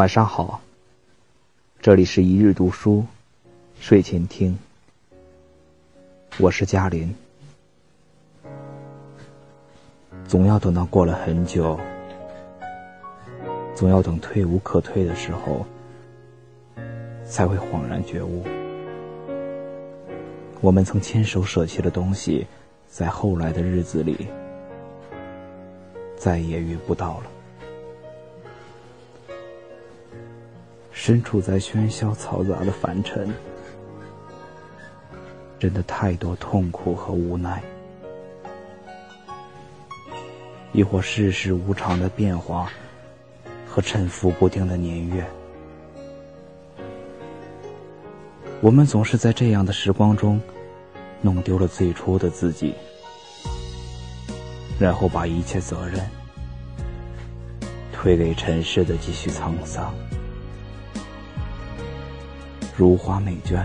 晚上好，这里是一日读书睡前听，我是嘉林。总要等到过了很久，总要等退无可退的时候，才会恍然觉悟，我们曾亲手舍弃的东西，在后来的日子里，再也遇不到了。身处在喧嚣嘈杂的凡尘，真的太多痛苦和无奈，亦或世事无常的变化和沉浮不定的年月，我们总是在这样的时光中弄丢了最初的自己，然后把一切责任推给尘世的继续沧桑。如花美眷，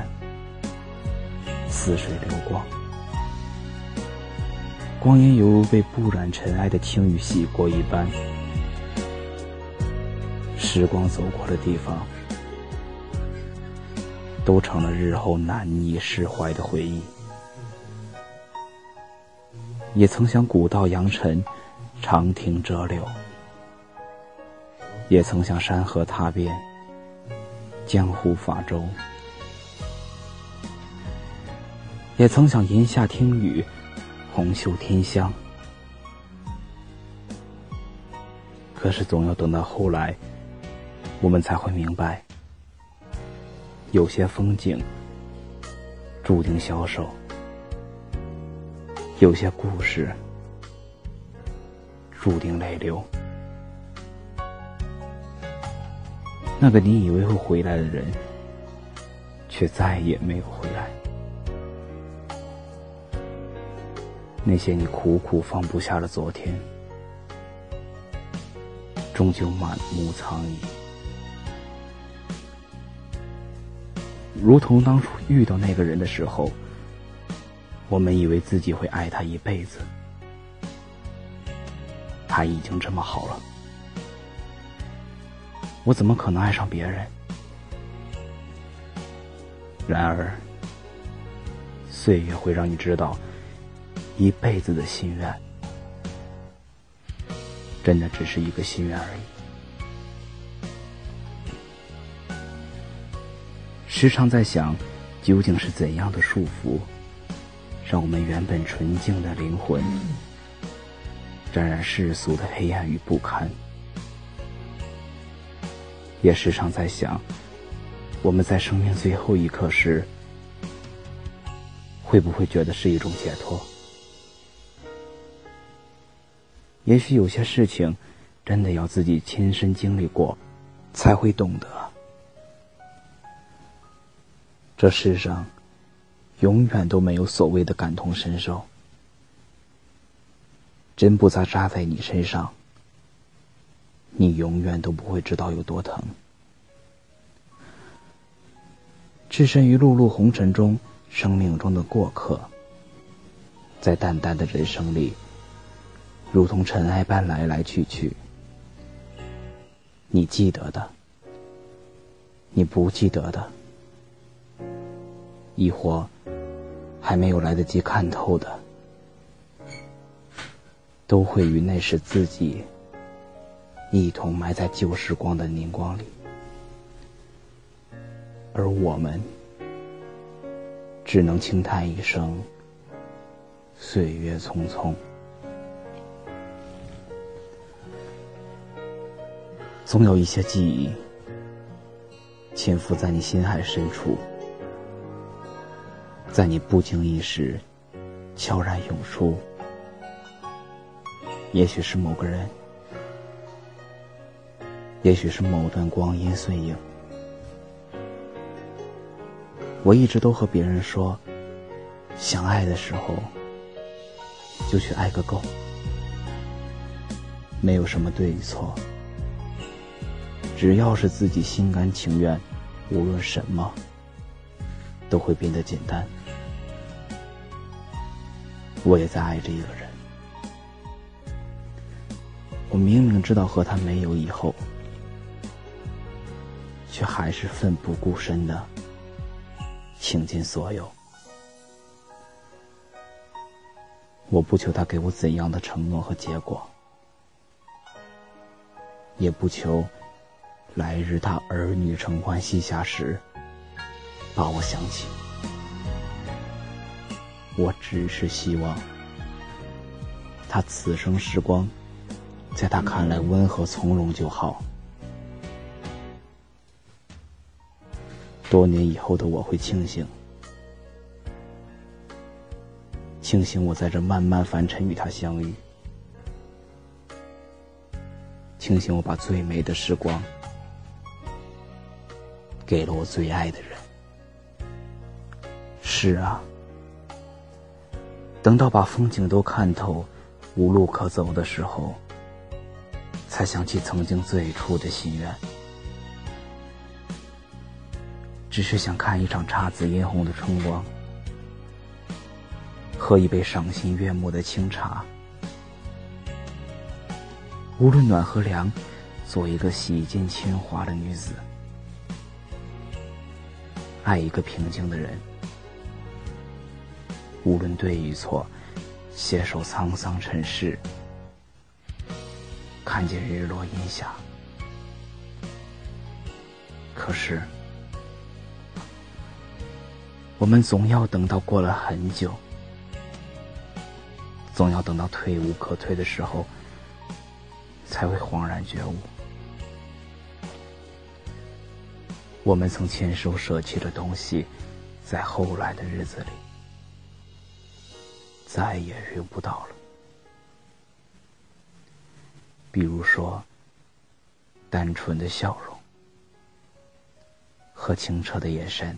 似水流光，光阴犹如被不染尘埃的清雨洗过一般。时光走过的地方，都成了日后难以释怀的回忆。也曾想古道扬尘，长亭折柳；也曾想山河踏遍。江湖法舟，也曾想檐下听雨，红袖添香。可是总要等到后来，我们才会明白，有些风景注定消瘦，有些故事注定泪流。那个你以为会回来的人，却再也没有回来。那些你苦苦放不下的昨天，终究满目苍夷。如同当初遇到那个人的时候，我们以为自己会爱他一辈子，他已经这么好了。我怎么可能爱上别人？然而，岁月会让你知道，一辈子的心愿，真的只是一个心愿而已。时常在想，究竟是怎样的束缚，让我们原本纯净的灵魂，沾染世俗的黑暗与不堪？也时常在想，我们在生命最后一刻时，会不会觉得是一种解脱？也许有些事情，真的要自己亲身经历过，才会懂得。这世上，永远都没有所谓的感同身受，针不扎扎在你身上。你永远都不会知道有多疼。置身于碌碌红尘中，生命中的过客，在淡淡的人生里，如同尘埃般来来去去。你记得的，你不记得的，亦或还没有来得及看透的，都会与那时自己。一同埋在旧时光的凝光里，而我们只能轻叹一声：岁月匆匆。总有一些记忆潜伏在你心海深处，在你不经意时悄然涌出。也许是某个人。也许是某段光阴碎影，我一直都和别人说，想爱的时候就去爱个够，没有什么对与错，只要是自己心甘情愿，无论什么都会变得简单。我也在爱着一个人，我明明知道和他没有以后。却还是奋不顾身的倾尽所有。我不求他给我怎样的承诺和结果，也不求来日他儿女承欢膝下时把我想起。我只是希望他此生时光，在他看来温和从容就好。多年以后的我会庆幸。庆幸我在这漫漫凡尘与他相遇，庆幸我把最美的时光给了我最爱的人。是啊，等到把风景都看透，无路可走的时候，才想起曾经最初的心愿，只是想看一场姹紫嫣红的春光。喝一杯赏心悦目的清茶，无论暖和凉，做一个洗尽铅华的女子，爱一个平静的人，无论对与错，携手沧桑尘世，看见日落阴霞。可是，我们总要等到过了很久。总要等到退无可退的时候，才会恍然觉悟，我们曾亲手舍弃的东西，在后来的日子里，再也遇不到了。比如说，单纯的笑容和清澈的眼神。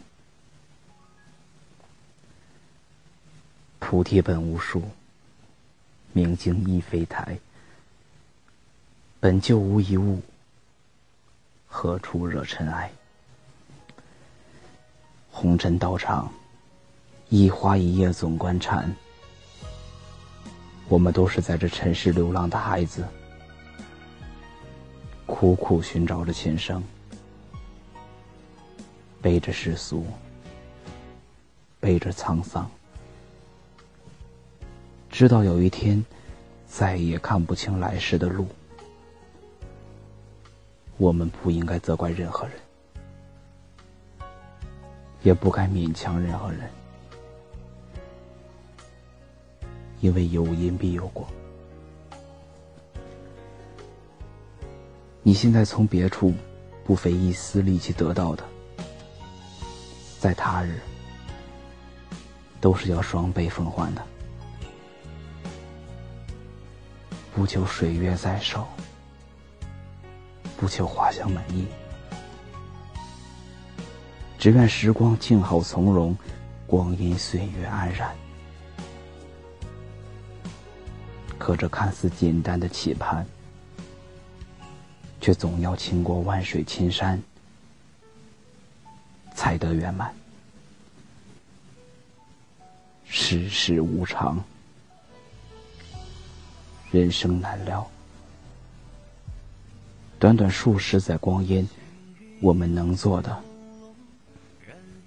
菩提本无树。明镜亦非台，本就无一物，何处惹尘埃？红尘道场，一花一叶总观禅。我们都是在这尘世流浪的孩子，苦苦寻找着前生，背着世俗，背着沧桑。直到有一天，再也看不清来时的路。我们不应该责怪任何人，也不该勉强任何人，因为有因必有果。你现在从别处不费一丝力气得到的，在他日都是要双倍奉还的。不求水月在手，不求花香满溢，只愿时光静好从容，光阴岁月安然。可这看似简单的期盼，却总要经过万水千山，才得圆满。世事无常。人生难料，短短数十载光阴，我们能做的，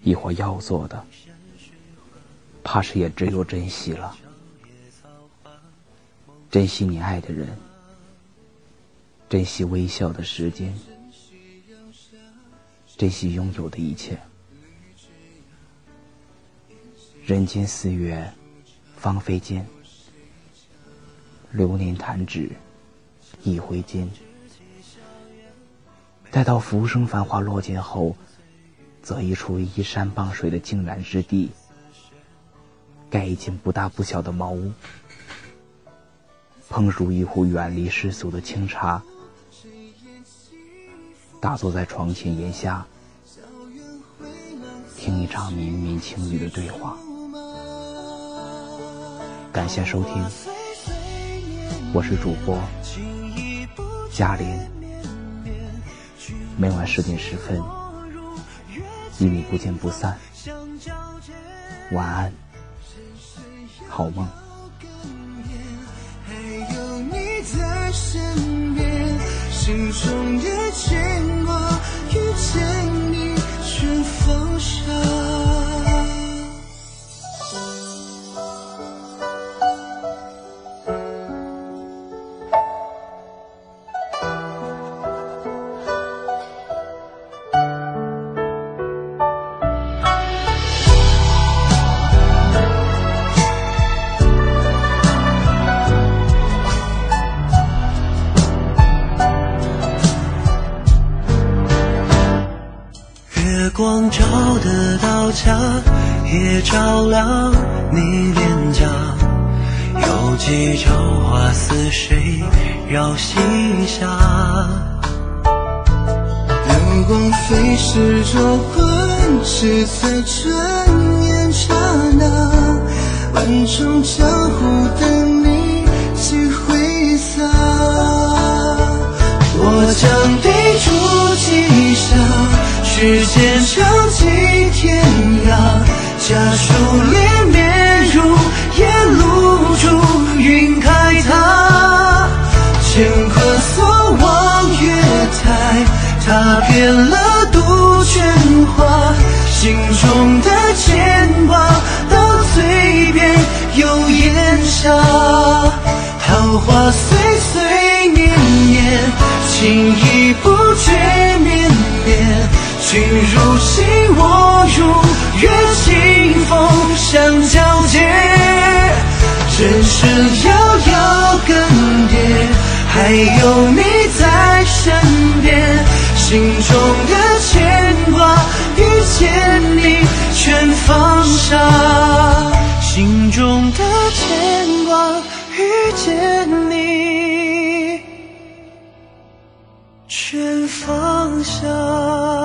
亦或要做的，怕是也只有珍惜了。珍惜你爱的人，珍惜微笑的时间，珍惜拥有的一切。人间四月，芳菲间。流年弹指，一挥间。待到浮生繁华落尽后，择一处依山傍水的静然之地，盖一间不大不小的茅屋，烹煮一壶远离世俗的清茶，打坐在床前檐下，听一场绵绵情语的对话。感谢收听。我是主播嘉林，每晚十点十分与你不见不散。晚安，好梦。心中的牵挂遇见。放下。家，也照亮你脸颊。有几朝花似水绕膝下，流光飞逝着滚，只在转眼刹那，万重江湖等你去挥洒。我将笔触记下，时间长几天涯，家书连绵如烟露珠，云开塔，乾坤所望月台，踏遍了杜鹃花，心中的牵挂到嘴边又咽下，桃花岁岁年年，情意不还有你在身边心中的牵挂遇见你全放下心中的牵挂遇见你全放下。